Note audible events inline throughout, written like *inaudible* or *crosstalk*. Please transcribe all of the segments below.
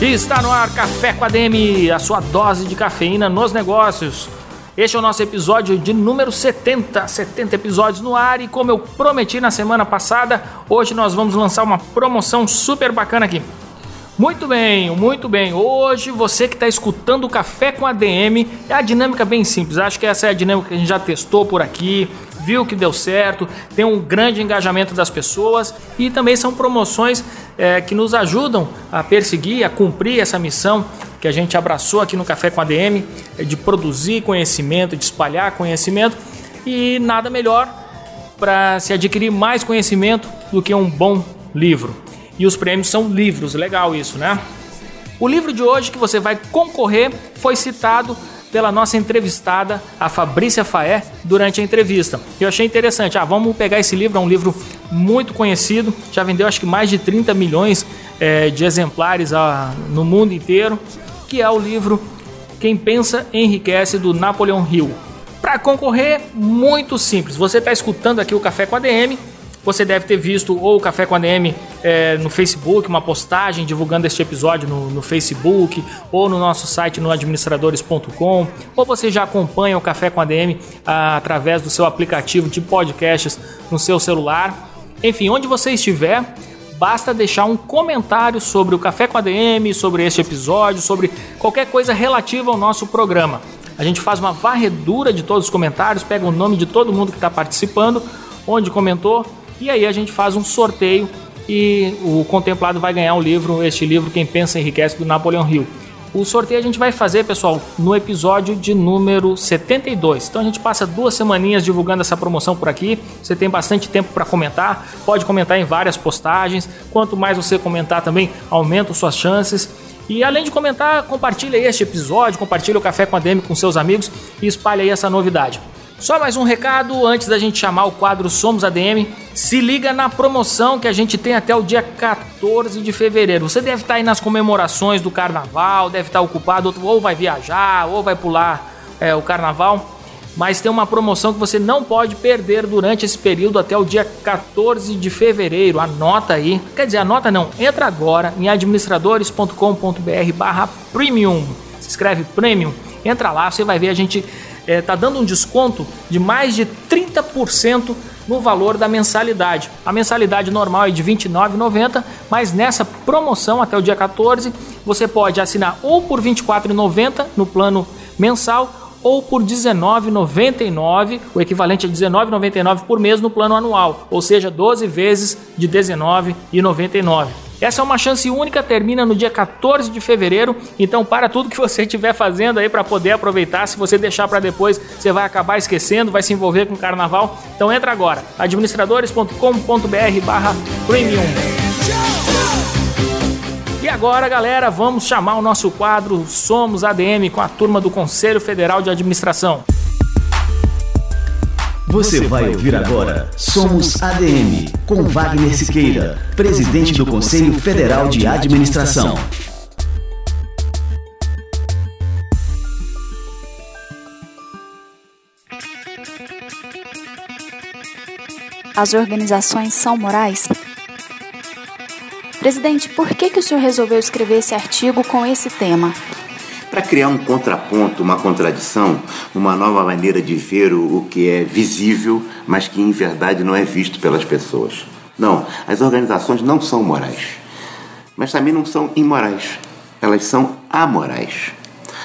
Está no ar Café com a DM, a sua dose de cafeína nos negócios. Este é o nosso episódio de número 70, 70 episódios no ar e como eu prometi na semana passada, hoje nós vamos lançar uma promoção super bacana aqui. Muito bem, muito bem. Hoje você que está escutando o Café com a DM, é a dinâmica bem simples. Acho que essa é a dinâmica que a gente já testou por aqui viu que deu certo, tem um grande engajamento das pessoas e também são promoções é, que nos ajudam a perseguir, a cumprir essa missão que a gente abraçou aqui no Café com a DM, é de produzir conhecimento, de espalhar conhecimento e nada melhor para se adquirir mais conhecimento do que um bom livro. E os prêmios são livros, legal isso, né? O livro de hoje que você vai concorrer foi citado pela nossa entrevistada, a Fabrícia Faé, durante a entrevista. Eu achei interessante. Ah, vamos pegar esse livro, é um livro muito conhecido, já vendeu acho que mais de 30 milhões é, de exemplares ah, no mundo inteiro, que é o livro Quem Pensa Enriquece, do Napoleon Hill. Para concorrer, muito simples. Você está escutando aqui o Café com a DM, você deve ter visto ou o Café com a DM é, no Facebook, uma postagem divulgando este episódio no, no, Facebook, ou no nosso site no administradores.com, ou você já acompanha o Café com a DM ah, através do seu aplicativo de podcasts no seu celular. Enfim, onde você estiver, basta deixar um comentário sobre o Café com a DM, sobre este episódio, sobre qualquer coisa relativa ao nosso programa. A gente faz uma varredura de todos os comentários, pega o nome de todo mundo que está participando, onde comentou e aí a gente faz um sorteio e o contemplado vai ganhar um livro, este livro Quem Pensa Enriquece do Napoleão Hill. O sorteio a gente vai fazer, pessoal, no episódio de número 72. Então a gente passa duas semaninhas divulgando essa promoção por aqui. Você tem bastante tempo para comentar, pode comentar em várias postagens. Quanto mais você comentar também, aumenta suas chances. E além de comentar, compartilhe este episódio, compartilhe o Café com a DM com seus amigos e espalhe aí essa novidade. Só mais um recado antes da gente chamar o quadro Somos ADM. Se liga na promoção que a gente tem até o dia 14 de fevereiro. Você deve estar aí nas comemorações do carnaval, deve estar ocupado, ou vai viajar, ou vai pular é, o carnaval. Mas tem uma promoção que você não pode perder durante esse período até o dia 14 de fevereiro. Anota aí. Quer dizer, anota não. Entra agora em administradores.com.br barra premium. Se escreve premium. Entra lá, você vai ver a gente está é, tá dando um desconto de mais de 30% no valor da mensalidade. A mensalidade normal é de R$ 29,90, mas nessa promoção até o dia 14 você pode assinar ou por R$ 24,90 no plano mensal ou por R$ 19,99, o equivalente a R$ 19,99 por mês no plano anual, ou seja, 12 vezes de R$ 19,99. Essa é uma chance única, termina no dia 14 de fevereiro. Então, para tudo que você estiver fazendo aí para poder aproveitar. Se você deixar para depois, você vai acabar esquecendo, vai se envolver com o carnaval. Então, entra agora, administradores.com.br/premium. E agora, galera, vamos chamar o nosso quadro Somos ADM com a turma do Conselho Federal de Administração. Você vai ouvir agora Somos ADM, com Wagner Siqueira, presidente do Conselho Federal de Administração. As organizações são morais? Presidente, por que, que o senhor resolveu escrever esse artigo com esse tema? Para criar um contraponto, uma contradição, uma nova maneira de ver o, que é visível, mas que em verdade não é visto pelas pessoas. Não, as organizações não são morais, mas também não são imorais, elas são amorais.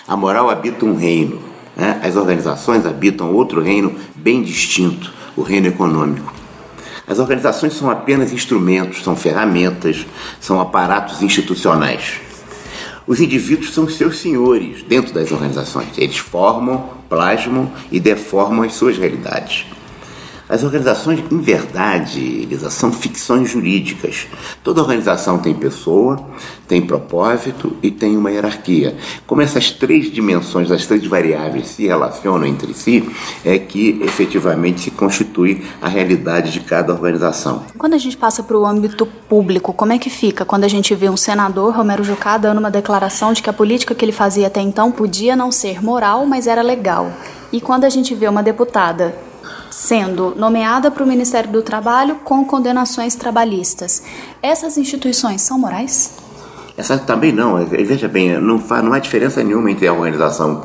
A moral habita um reino, né? as organizações habitam outro reino bem distinto, o reino econômico. As organizações são apenas instrumentos, são ferramentas, são aparatos institucionais. Os indivíduos são seus senhores dentro das organizações. Eles formam, plasmam e deformam as suas realidades. As organizações, em verdade, Elisa, são ficções jurídicas. Toda organização tem pessoa, tem propósito e tem uma hierarquia. Como essas três dimensões, as três variáveis se relacionam entre si, é que efetivamente se constitui a realidade de cada organização. Quando a gente passa para o âmbito público, como é que fica quando a gente vê um senador, Romero Jucá, dando uma declaração de que a política que ele fazia até então podia não ser moral, mas era legal? E quando a gente vê uma deputada sendo nomeada para o Ministério do Trabalho com condenações trabalhistas. Essas instituições são morais? Essa também não. Veja bem, não, faz, não há diferença nenhuma entre a organização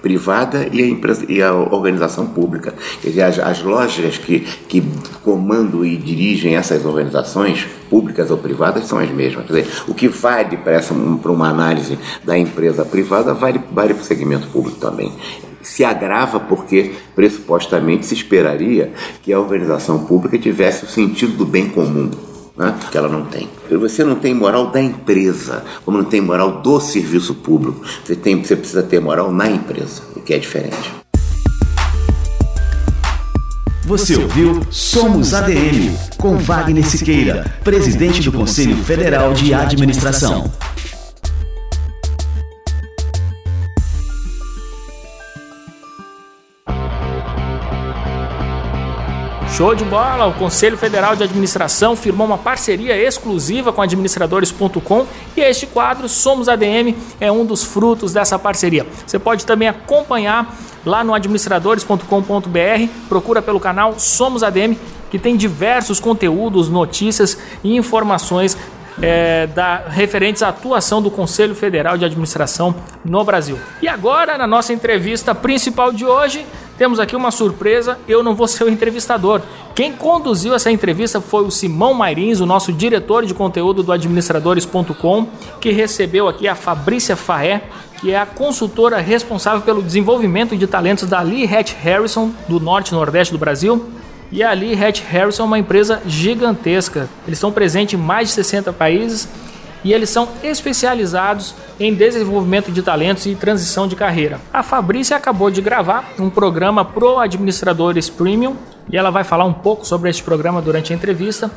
privada e a, empresa, e a organização pública. Quer dizer, as, as lógicas que, que comandam e dirigem essas organizações, públicas ou privadas, são as mesmas. Quer dizer, o que vale para, para uma análise da empresa privada vale, vale para o segmento público também se agrava porque pressupostamente se esperaria que a organização pública tivesse o sentido do bem comum. Né? que ela não tem. Você não tem moral da empresa, como não tem moral do serviço público. Você, tem, você precisa ter moral na empresa, o que é diferente. Você ouviu Somos ADM, com Wagner Siqueira, presidente do Conselho Federal de Administração. Show de bola! O Conselho Federal de Administração firmou uma parceria exclusiva com administradores.com e este quadro Somos ADM é um dos frutos dessa parceria. Você pode também acompanhar lá no administradores.com.br, procura pelo canal Somos ADM, que tem diversos conteúdos, notícias e informações é, da, referentes à atuação do Conselho Federal de Administração no Brasil. E agora, na nossa entrevista principal de hoje, temos aqui uma surpresa, eu não vou ser o entrevistador. Quem conduziu essa entrevista foi o Simão Mairins, o nosso diretor de conteúdo do administradores.com, que recebeu aqui a Fabrícia Faé, que é a consultora responsável pelo desenvolvimento de talentos da Lee Hatch Harrison, do norte e nordeste do Brasil. E a Lee Hatch Harrison é uma empresa gigantesca. Eles estão presentes em mais de 60 países e eles são especializados em desenvolvimento de talentos e transição de carreira. A Fabrícia acabou de gravar um programa pro administradores premium e ela vai falar um pouco sobre este programa durante a entrevista.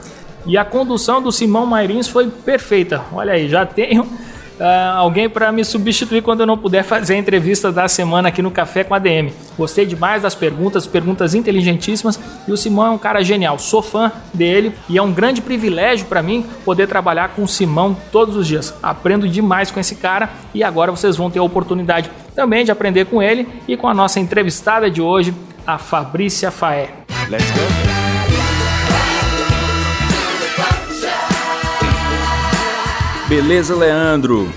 E a condução do Simão Mairins foi perfeita. Olha aí, já tenho uh, alguém para me substituir quando eu não puder fazer a entrevista da semana aqui no Café com a DM. Gostei demais das perguntas, perguntas inteligentíssimas e o Simão é um cara genial. Sou fã dele e é um grande privilégio para mim poder trabalhar com o Simão todos os dias. Aprendo demais com esse cara e agora vocês vão ter a oportunidade também de aprender com ele e com a nossa entrevistada de hoje, a Fabrícia Faé. Let's go! Beleza, Leandro?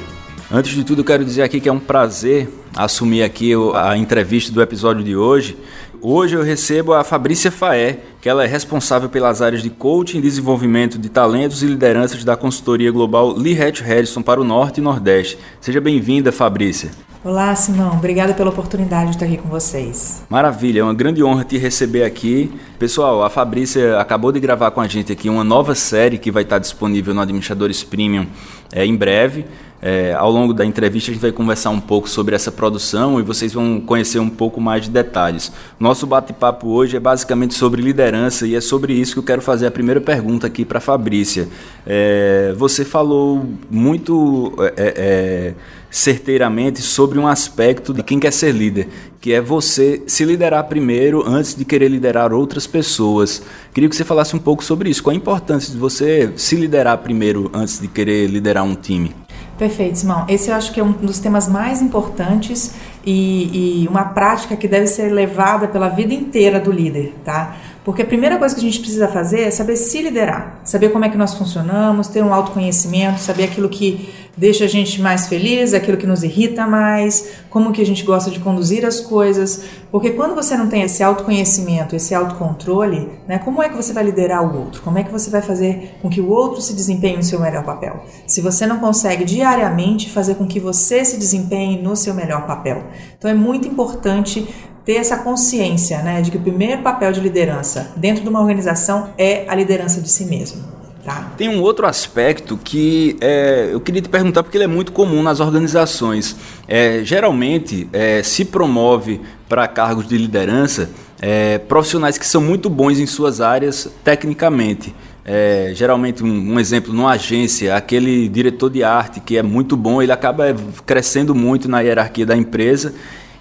Antes de tudo, quero dizer aqui que é um prazer assumir aqui a entrevista do episódio de hoje. Hoje eu recebo a Fabrícia Faé, que ela é responsável pelas áreas de coaching e desenvolvimento de talentos e lideranças da consultoria global Lee Hatch Harrison para o Norte e Nordeste. Seja bem-vinda, Fabrícia. Olá, Simão. Obrigada pela oportunidade de estar aqui com vocês. Maravilha, é uma grande honra te receber aqui. Pessoal, a Fabrícia acabou de gravar com a gente aqui uma nova série que vai estar disponível no Administradores Premium é, em breve. É, ao longo da entrevista a gente vai conversar um pouco sobre essa produção e vocês vão conhecer um pouco mais de detalhes. Nosso bate-papo hoje é basicamente sobre liderança e é sobre isso que eu quero fazer a primeira pergunta aqui para Fabrícia. É, você falou muito é, é, é certeiramente sobre um aspecto de quem quer ser líder, que é você se liderar primeiro antes de querer liderar outras pessoas. Queria que você falasse um pouco sobre isso. Qual a importância de você se liderar primeiro antes de querer liderar um time? Perfeito, Simão. Esse eu acho que é um dos temas mais importantes e, e, uma prática que deve ser levada pela vida inteira do líder, tá? Porque a primeira coisa que a gente precisa fazer é saber se liderar, saber como é que nós funcionamos, ter um autoconhecimento, saber aquilo que deixa a gente mais feliz, aquilo que nos irrita mais, como que a gente gosta de conduzir as coisas, porque quando você não tem esse autoconhecimento, esse autocontrole, né, como é que você vai liderar o outro? Como é que você vai fazer com que o outro se desempenhe no seu melhor papel? Se você não consegue diariamente fazer com que você se desempenhe no seu melhor papel. Então é muito importante ter essa consciência, né, de que o primeiro papel de liderança dentro de uma organização é a liderança de si mesmo. Tá. Tem um outro aspecto que é, eu queria te perguntar porque ele é muito comum nas organizações. É, geralmente é, se promove para cargos de liderança é, profissionais que são muito bons em suas áreas tecnicamente. É, geralmente, um, um, exemplo, numa agência, aquele diretor de arte que é muito bom, ele acaba crescendo muito na hierarquia da empresa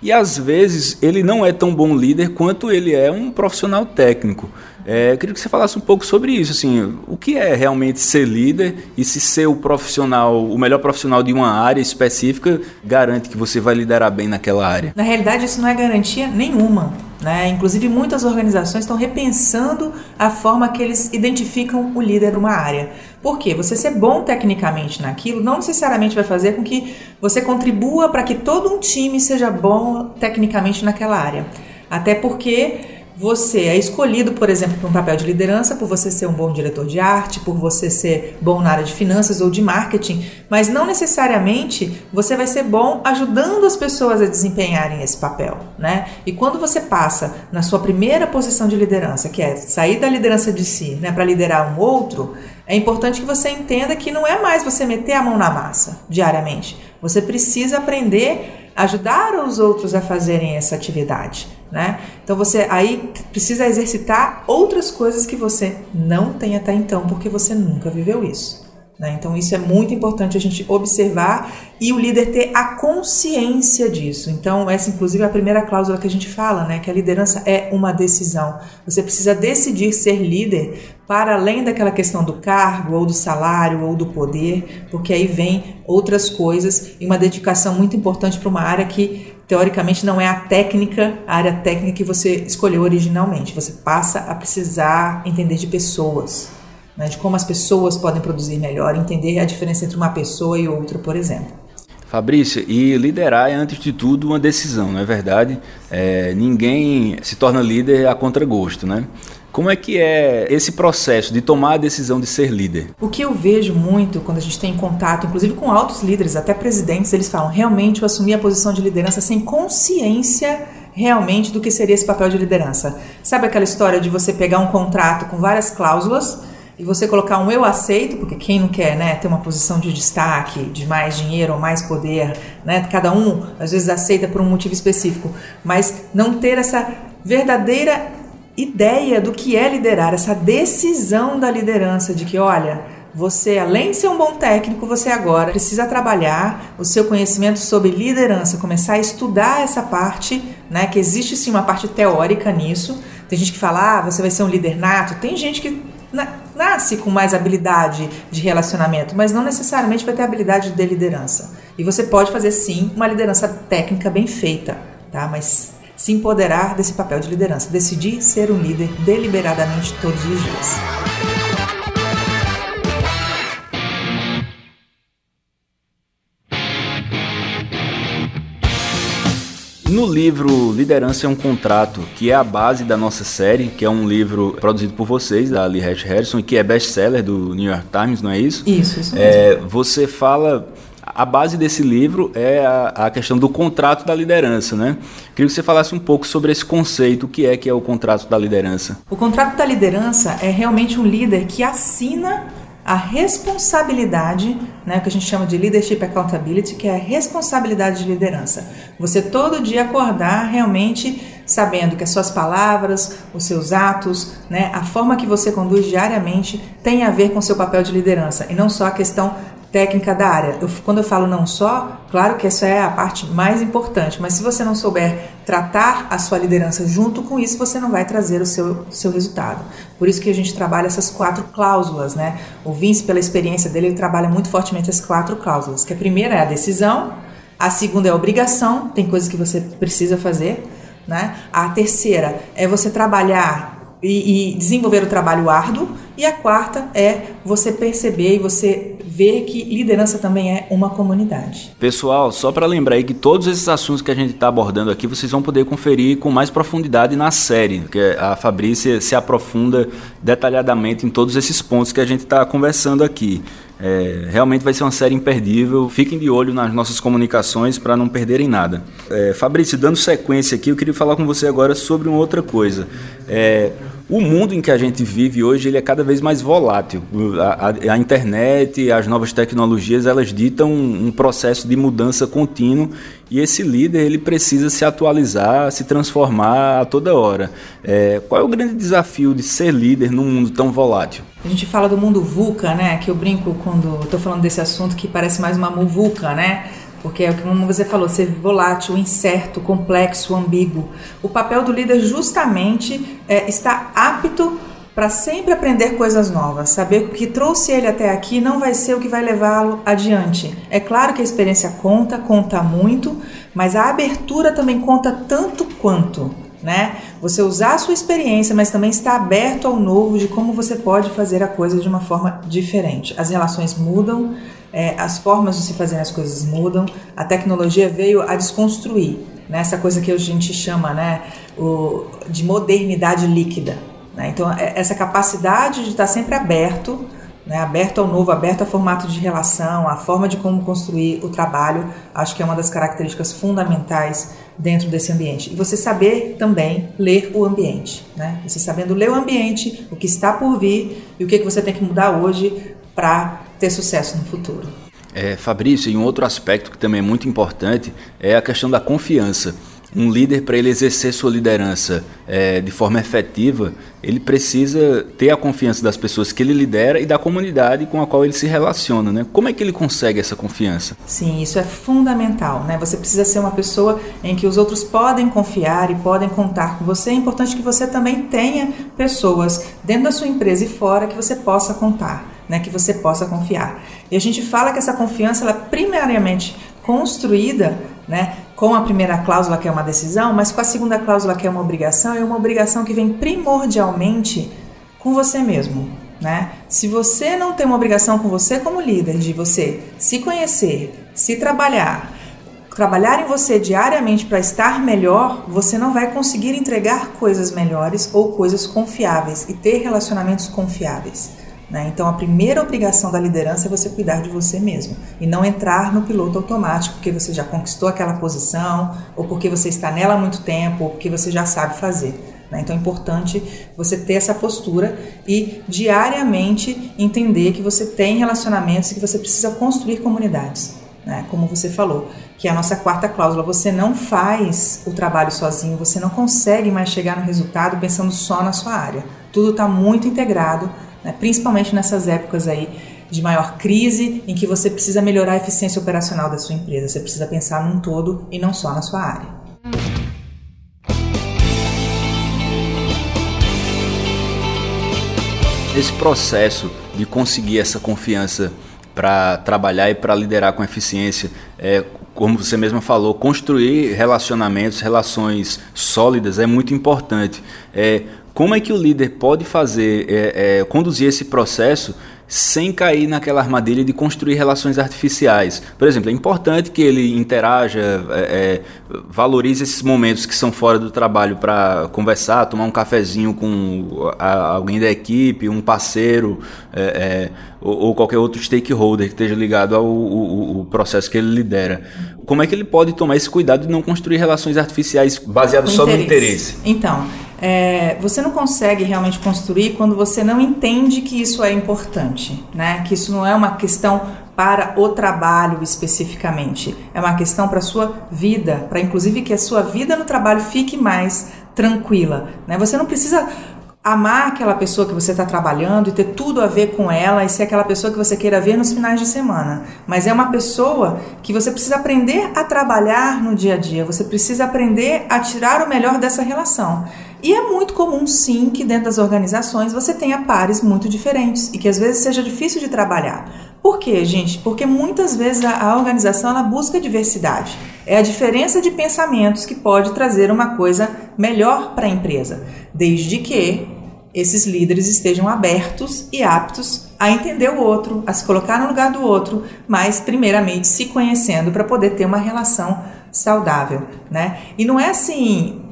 e às vezes ele não é tão bom líder quanto ele é um profissional técnico. É, eu queria que você falasse um pouco sobre isso, assim, o que é realmente ser líder e se ser o profissional, o melhor profissional de uma área específica garante que você vai liderar bem naquela área? Na realidade, isso não é garantia nenhuma. Né? Inclusive, muitas organizações estão repensando a forma que eles identificam o líder de uma área. Por quê? Você ser bom tecnicamente naquilo não necessariamente vai fazer com que você contribua para que todo um time seja bom tecnicamente naquela área. Até porque você é escolhido, por exemplo, para um papel de liderança por você ser um bom diretor de arte, por você ser bom na área de finanças ou de marketing, mas não necessariamente você vai ser bom ajudando as pessoas a desempenharem esse papel, né? E quando você passa na sua primeira posição de liderança, que é sair da liderança de si, né, para liderar um outro, é importante que você entenda que não é mais você meter a mão na massa diariamente. Você precisa aprender a ajudar os outros a fazerem essa atividade né? Então você aí precisa exercitar outras coisas que você não tem até então, porque você nunca viveu isso. Né? Então, isso é muito importante a gente observar e o líder ter a consciência disso. Então, essa, inclusive, é a primeira cláusula que a gente fala, né? que a liderança é uma decisão. Você precisa decidir ser líder para além daquela questão do cargo, ou do salário, ou do poder, porque aí vem outras coisas e uma dedicação muito importante para uma área que teoricamente não é a técnica, a área técnica que você escolheu originalmente. Você passa a precisar entender de pessoas, né, de como as pessoas podem produzir melhor, entender a diferença entre uma pessoa e outra, por exemplo. Fabrício, e liderar é antes de tudo uma decisão, não é verdade? É, ninguém se torna líder a contragosto, né? Como é que é esse processo de tomar a decisão de ser líder? O que eu vejo muito quando a gente tem contato, inclusive com altos líderes, até presidentes, eles falam: realmente eu assumi a posição de liderança sem consciência realmente do que seria esse papel de liderança. Sabe aquela história de você pegar um contrato com várias cláusulas e você colocar um eu aceito, porque quem não quer né, ter uma posição de destaque, de mais dinheiro ou mais poder, né, cada um às vezes aceita por um motivo específico, mas não ter essa verdadeira ideia do que é liderar, essa decisão da liderança de que, olha, você, além de ser um bom técnico, você agora precisa trabalhar o seu conhecimento sobre liderança, começar a estudar essa parte, né? Que existe sim uma parte teórica nisso. Tem gente que fala, ah, você vai ser um líder nato. Tem gente que nasce com mais habilidade de relacionamento, mas não necessariamente vai ter habilidade de liderança. E você pode fazer sim uma liderança técnica bem feita, tá? Mas se empoderar desse papel de liderança, decidir ser um líder deliberadamente todos os dias. No livro Liderança é um Contrato, que é a base da nossa série, que é um livro produzido por vocês, da Lee Hatch Harrison, e que é best-seller do New York Times, não é isso? Isso, isso é, mesmo. É, você fala a base desse livro é a, a, questão do contrato da liderança, né? Queria que você falasse um pouco sobre esse conceito, o que é que é o contrato da liderança. O contrato da liderança é realmente um líder que assina a responsabilidade, né, que a gente chama de leadership accountability, que é a responsabilidade de liderança. Você todo dia acordar realmente sabendo que as suas palavras, os seus atos, né, a forma que você conduz diariamente tem a ver com o seu papel de liderança e não só a questão técnica da área. Eu, quando eu falo não só, claro que essa é a parte mais importante, mas se você não souber tratar a sua liderança junto com isso, você não vai trazer o seu, seu resultado. Por isso que a gente trabalha essas quatro cláusulas, né? O Vince, pela experiência dele, ele trabalha muito fortemente as quatro cláusulas, que a primeira é a decisão, a segunda é a obrigação, tem coisas que você precisa fazer, né? A terceira é você trabalhar e, e desenvolver o trabalho árduo, e a quarta é você perceber e você ver que liderança também é uma comunidade. Pessoal, só para lembrar aí que todos esses assuntos que a gente está abordando aqui vocês vão poder conferir com mais profundidade na série, que a Fabrícia se aprofunda detalhadamente em todos esses pontos que a gente está conversando aqui. É, realmente vai ser uma série imperdível. Fiquem de olho nas nossas comunicações para não perderem nada. É, Fabrício, dando sequência aqui, eu queria falar com você agora sobre uma outra coisa. É, o mundo em que a gente vive hoje ele é cada vez mais volátil. A, a, a internet, as novas tecnologias, elas ditam um, um, processo de mudança contínuo e esse líder ele precisa se atualizar, se transformar a toda hora. É, qual é o grande desafio de ser líder num mundo tão volátil? A gente fala do mundo VUCA, né? Que eu brinco quando estou falando desse assunto que parece mais uma muvuca, né? Porque é o que você falou, ser volátil, incerto, complexo, ambíguo. O papel do líder justamente é estar apto para sempre aprender coisas novas, saber que o que trouxe ele até aqui não vai ser o que vai levá-lo adiante. É claro que a experiência conta, conta muito, mas a abertura também conta tanto quanto. Né? Você usar a sua experiência, mas também estar aberto ao novo de como você pode fazer a coisa de uma forma diferente. As relações mudam, é, as formas de se fazer as coisas mudam, a tecnologia veio a desconstruir né, essa coisa que a gente chama né, o, de modernidade líquida. Né? Então, é, essa capacidade de estar sempre aberto, né, aberto ao novo, aberto ao formato de relação, a forma de como construir o trabalho, acho que é uma das características fundamentais dentro desse ambiente. E você saber também ler o ambiente, né? Você sabendo ler o ambiente, o que está por vir e o que, que você tem que mudar hoje para ter sucesso no futuro. É, Fabrício, e um outro aspecto que também é muito importante é a questão da confiança. Um líder, para ele exercer sua liderança é, de forma efetiva, ele precisa ter a confiança das pessoas que ele lidera e da comunidade com a qual ele se relaciona. Né? Como é que ele consegue essa confiança? Sim, isso é fundamental. Né? Você precisa ser uma pessoa em que os outros podem confiar e podem contar com você. É importante que você também tenha pessoas dentro da sua empresa e fora que você possa contar né, que você possa confiar. E a gente fala que essa confiança ela é primariamente construída né, com a primeira cláusula, que é uma decisão, mas com a segunda cláusula, que é uma obrigação, é uma obrigação que vem primordialmente com você mesmo. Né? Se você não tem uma obrigação com você como líder, de você se conhecer, se trabalhar, trabalhar em você diariamente para estar melhor, você não vai conseguir entregar coisas melhores ou coisas confiáveis e ter relacionamentos confiáveis. Né? Então, a primeira obrigação da liderança é você cuidar de você mesmo e não entrar no piloto automático porque você já conquistou aquela posição, ou porque você está nela há muito tempo, ou porque você já sabe fazer. Né? Então, é importante você ter essa postura e diariamente entender que você tem relacionamentos e que você precisa construir comunidades. Né? Como você falou, que é a nossa quarta cláusula, você não faz o trabalho sozinho, você não consegue mais chegar no resultado pensando só na sua área. Tudo está muito integrado né? principalmente nessas épocas aí de maior crise, em que você precisa melhorar a eficiência operacional da sua empresa. Você precisa pensar num todo e não só na sua área. Esse processo de conseguir essa confiança para trabalhar e para liderar com eficiência, é, como você mesma falou, construir relacionamentos, relações sólidas é muito importante. É, como é que o líder pode fazer, é, é, conduzir esse processo sem cair naquela armadilha de construir relações artificiais. Por exemplo, é importante que ele interaja, é, é, valorize esses momentos que são fora do trabalho para conversar, tomar um cafezinho com alguém da equipe, um parceiro é, é ou, ou, qualquer outro stakeholder que esteja ligado ao, ao, ao, processo que ele lidera. Como é que ele pode tomar esse cuidado de não construir relações artificiais baseadas só no interesse? Então, é, você não consegue realmente construir quando você não entende que isso é importante, né? Que isso não é uma questão para o trabalho especificamente, é uma questão para a sua vida, para inclusive que a sua vida no trabalho fique mais tranquila, né? Você não precisa amar aquela pessoa que você está trabalhando e ter tudo a ver com ela e ser aquela pessoa que você queira ver nos finais de semana. Mas é uma pessoa que você precisa aprender a trabalhar no dia a dia, você precisa aprender a tirar o melhor dessa relação. E é muito comum, sim, que dentro das organizações você tenha pares muito diferentes e que às vezes seja difícil de trabalhar. Por quê, gente? Porque muitas vezes a, organização ela busca diversidade. É a diferença de pensamentos que pode trazer uma coisa melhor para a empresa, desde que esses líderes estejam abertos e aptos a entender o outro, a se colocar no lugar do outro, mas primeiramente se conhecendo para poder ter uma relação saudável, né? E não é assim,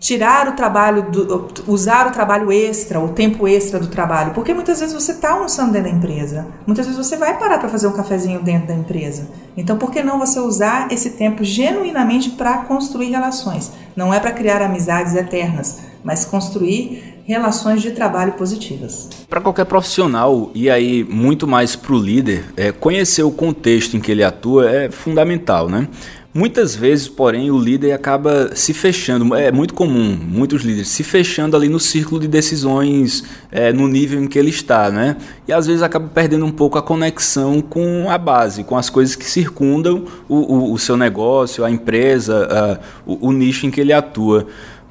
tirar o trabalho, do, usar o trabalho extra, o tempo extra do trabalho, porque muitas vezes você está almoçando dentro da empresa, muitas vezes você vai parar para fazer um cafezinho dentro da empresa. Então, por que não você usar esse tempo genuinamente para construir relações? Não é para criar amizades eternas, mas construir relações de trabalho positivas. Para qualquer profissional, e aí muito mais para o líder, é, conhecer o contexto em que ele atua é fundamental, né? Muitas vezes, porém, o líder acaba se fechando. É muito comum, muitos líderes se fechando ali no círculo de decisões, é, no nível em que ele está, né? E às vezes acaba perdendo um pouco a conexão com a base, com as coisas que circundam o, o, o seu negócio, a empresa, a, o, o nicho em que ele atua.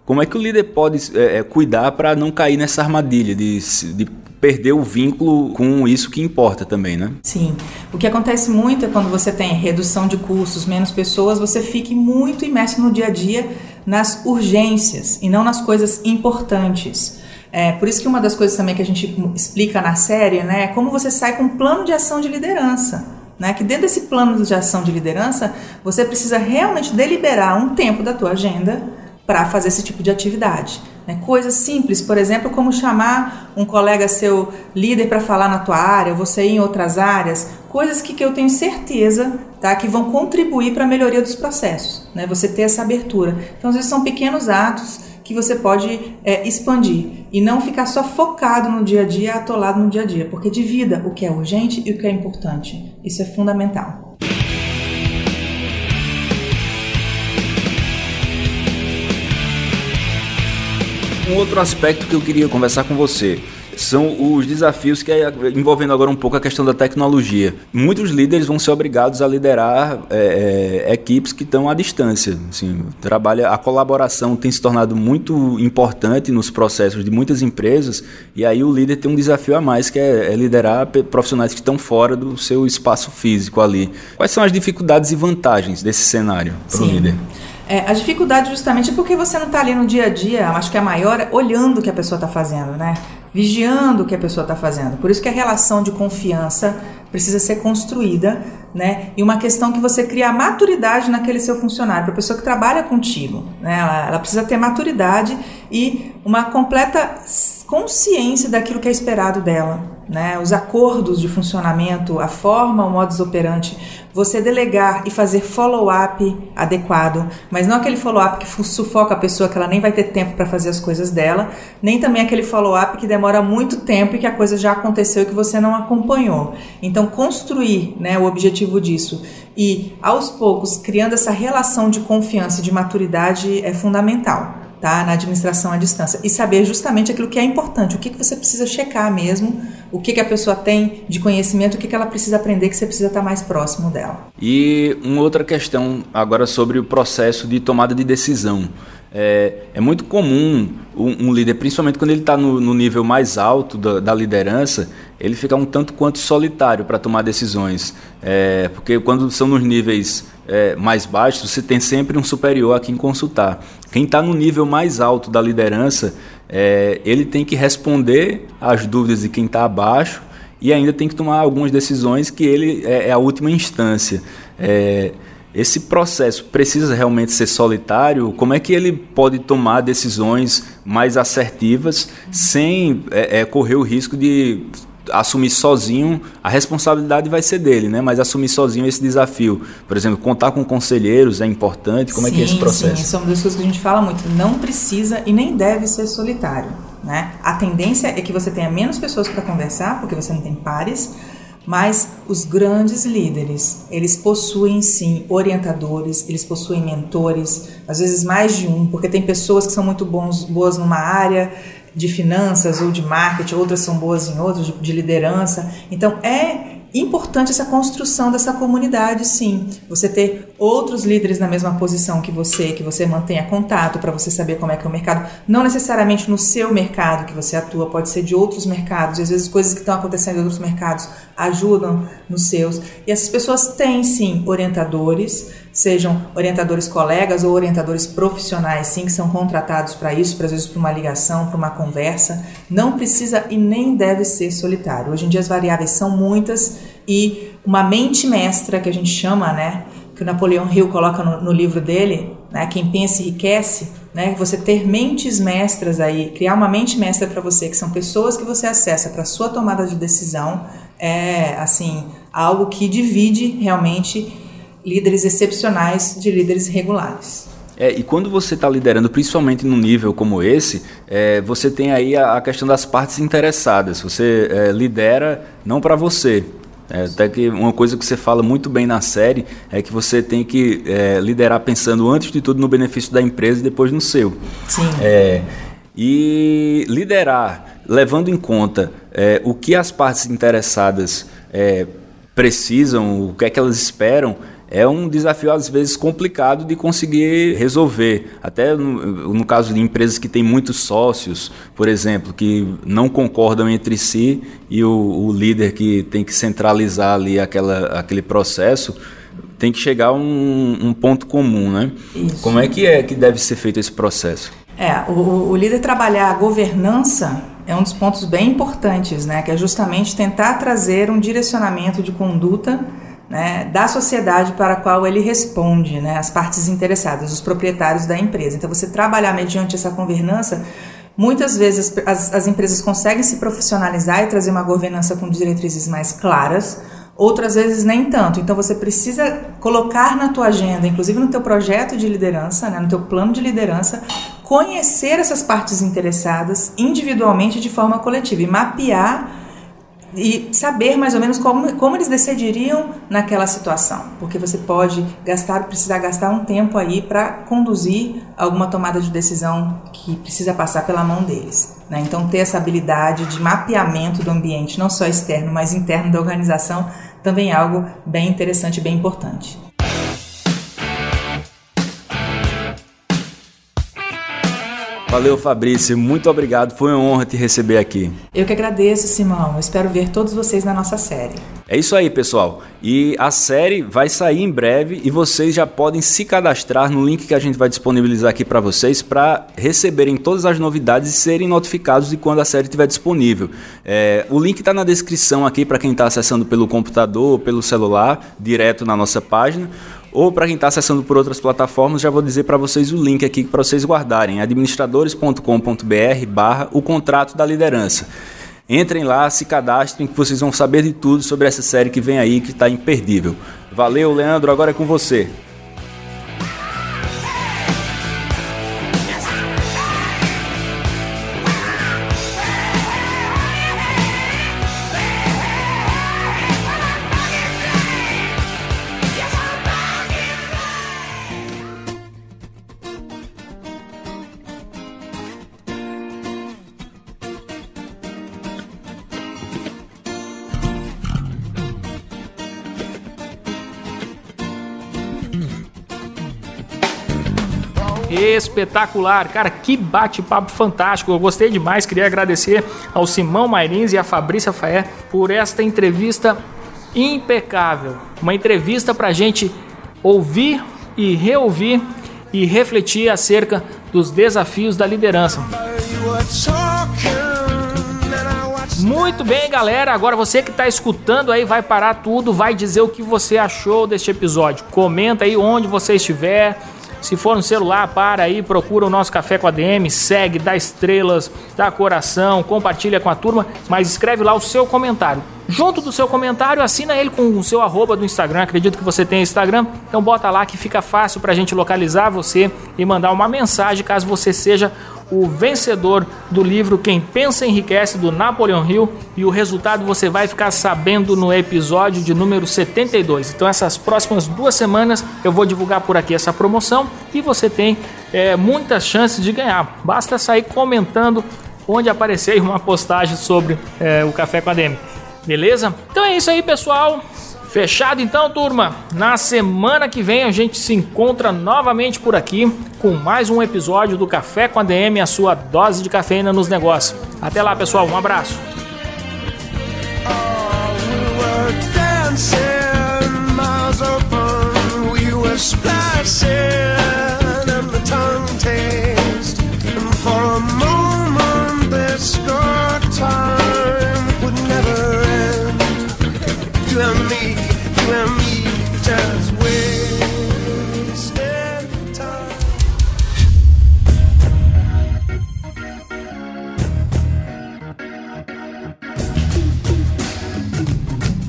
Como é que o líder pode é, é cuidar para não cair nessa armadilha de, de perder o vínculo com isso que importa também, né? Sim. O que acontece muito é quando você tem redução de custos, menos pessoas, você fique muito imerso no dia a dia nas urgências e não nas coisas importantes. É, por isso que uma das coisas também que a gente explica na série, né, é como você sai com um plano de ação de liderança. Né, que dentro desse plano de ação de liderança, você precisa realmente deliberar um tempo da tua agenda para fazer esse tipo de atividade. Né? Coisas simples, por exemplo, como chamar um colega seu líder para falar na tua área, você ir em outras áreas, coisas que, que eu tenho certeza tá, que vão contribuir para a melhoria dos processos, né? você ter essa abertura. Então, às vezes são pequenos atos que você pode é, expandir e não ficar só focado no dia a dia, atolado no dia a dia, porque divida o que é urgente e o que é importante. Isso é fundamental. Um outro aspecto que eu queria conversar com você são os desafios que é envolvendo agora um pouco a questão da tecnologia. Muitos líderes vão ser obrigados a liderar é, é, equipes que estão à distância. Assim, trabalha, a colaboração tem se tornado muito importante nos processos de muitas empresas e aí o líder tem um desafio a mais que é, é liderar profissionais que estão fora do seu espaço físico ali. Quais são as dificuldades e vantagens desse cenário para o líder? É, a dificuldade justamente é porque você não está ali no dia a dia, acho que a maior é olhando o que a pessoa está fazendo, né? Vigiando o que a pessoa está fazendo. Por isso que a relação de confiança precisa ser construída, né? E uma questão que você cria maturidade naquele seu funcionário, para a pessoa que trabalha contigo, né? Ela, ela precisa ter maturidade e uma completa consciência daquilo que é esperado dela, né, os acordos de funcionamento, a forma, o modus operandi, você delegar e fazer follow-up adequado, mas não aquele follow-up que sufoca a pessoa que ela nem vai ter tempo para fazer as coisas dela, nem também aquele follow-up que demora muito tempo e que a coisa já aconteceu e que você não acompanhou. Então, construir né, o objetivo disso e, aos poucos, criando essa relação de confiança e de maturidade é fundamental tá? na administração à distância. E saber justamente aquilo que é importante, o que, que você precisa checar mesmo, o que, que a pessoa tem de conhecimento, o que, que ela precisa aprender, que você precisa estar mais próximo dela. E uma outra questão agora sobre o processo de tomada de decisão. É, é muito comum um, um, líder, principalmente quando ele está no, no, nível mais alto da, da, liderança, ele fica um tanto quanto solitário para tomar decisões. É, porque quando são nos níveis é, mais baixos, você tem sempre um superior a quem consultar. Quem está no nível mais alto da liderança, é, ele tem que responder às dúvidas de quem está abaixo e ainda tem que tomar algumas decisões que ele é, é a última instância. É, esse processo precisa realmente ser solitário? Como é que ele pode tomar decisões mais assertivas sem é, é, correr o risco de assumir sozinho, a responsabilidade vai ser dele, né? Mas assumir sozinho esse desafio. Por exemplo, contar com conselheiros é importante. Como sim, é que é esse processo? Sim, isso é uma das coisas que a gente fala muito. Não precisa e nem deve ser solitário, né? A tendência é que você tenha menos pessoas para conversar, porque você não tem pares mas os grandes líderes, eles possuem sim orientadores, eles possuem mentores, às vezes mais de um, porque tem pessoas que são muito bons, boas numa área de finanças ou de marketing, outras são boas em outras, de, de liderança. Então é importante essa construção dessa comunidade, sim. Você ter outros líderes na mesma posição que você, que você mantenha contato para você saber como é que é o mercado. Não necessariamente no seu mercado que você atua, pode ser de outros mercados. E às vezes coisas que estão acontecendo em outros mercados ajudam nos seus. E essas pessoas têm, sim, orientadores, sejam orientadores colegas ou orientadores profissionais, sim, que são contratados para isso, às vezes para uma ligação, para uma conversa. Não precisa e nem deve ser solitário. Hoje em dia as variáveis são muitas e uma mente mestra que a gente chama, né, que o Napoleão Hill coloca no, no livro dele, né, quem pensa enriquece, né, você ter mentes mestras aí, criar uma mente mestra para você, que são pessoas que você acessa para sua tomada de decisão, é assim algo que divide realmente líderes excepcionais de líderes regulares. É, e quando você está liderando, principalmente num nível como esse, é, você tem aí a, a, questão das partes interessadas. Você é, lidera não para você. É, até que uma coisa que você fala muito bem na série é que você tem que é, liderar pensando antes de tudo no benefício da empresa e depois no seu. Sim. É, e liderar levando em conta o que as partes interessadas precisam, o que é que elas esperam, é um desafio às vezes complicado de conseguir resolver. Até no, no, caso de empresas que têm muitos sócios, por exemplo, que não concordam entre si e o, o líder que tem que centralizar ali aquela, aquele processo tem que chegar a um, um ponto comum, né? Isso. Como é que é que deve ser feito esse processo? É, o, o líder trabalhar a governança é um dos pontos bem importantes, né? Que é justamente tentar trazer um direcionamento de conduta né, da sociedade para a qual ele responde, né, as partes interessadas, os proprietários da empresa. Então, você trabalhar mediante essa governança, muitas vezes as, as empresas conseguem se profissionalizar e trazer uma governança com diretrizes mais claras, outras vezes nem tanto. Então, você precisa colocar na tua agenda, inclusive no teu projeto de liderança, né, no teu plano de liderança, conhecer essas partes interessadas individualmente de forma coletiva e mapear e saber mais ou menos como, como eles decidiriam naquela situação, porque você pode gastar, precisar gastar um tempo aí para conduzir alguma tomada de decisão que precisa passar pela mão deles. Né? Então, ter essa habilidade de mapeamento do ambiente, não só externo, mas interno da organização, também é algo bem interessante bem importante. Valeu, Fabrício. Muito obrigado. Foi uma honra te receber aqui. Eu que agradeço, Simão. Espero ver todos vocês na nossa série. É isso aí, pessoal. E a série vai sair em breve e vocês já podem se cadastrar no link que a gente vai disponibilizar aqui para vocês para receberem todas as novidades e serem notificados de quando a série estiver disponível. É, o link está na descrição aqui para quem está acessando pelo computador ou pelo celular, direto na nossa página. Ou para quem está acessando por outras plataformas, já vou dizer para vocês o link aqui para vocês guardarem, administradores.com.br barra o contrato da liderança. Entrem lá, se cadastrem, que vocês vão saber de tudo sobre essa série que vem aí, que está imperdível. Valeu, Leandro, agora é com você. Espetacular. Cara, que bate-papo fantástico. Eu gostei demais. Queria agradecer ao Simão Mairins e à Fabrícia Faé por esta entrevista impecável. Uma entrevista para a gente ouvir e reouvir e refletir acerca dos desafios da liderança. Muito bem, galera. Agora você que está escutando aí vai parar tudo, vai dizer o que você achou deste episódio. Comenta aí onde você estiver se for no celular, para aí, procura o nosso Café com a DM, segue, dá estrelas, dá coração, compartilha com a turma, mas escreve lá o seu comentário. Junto do seu comentário, assina ele com o seu arroba do Instagram. Acredito que você tem Instagram, então bota lá que fica fácil para a gente localizar você e mandar uma mensagem caso você seja o vencedor do livro Quem Pensa Enriquece, do Napoleon Hill, e o resultado você vai ficar sabendo no episódio de número 72. Então, essas próximas duas semanas eu vou divulgar por aqui essa promoção e você tem é, muitas chances de ganhar. Basta sair comentando onde aparecer *laughs* uma postagem sobre é, o Café com a Demi. Beleza? Então é isso aí, pessoal. Fechado então, turma. Na semana que vem a gente se encontra novamente por aqui com mais um episódio do Café com a DM, a sua dose de cafeína nos negócios. Até lá, pessoal. Um abraço.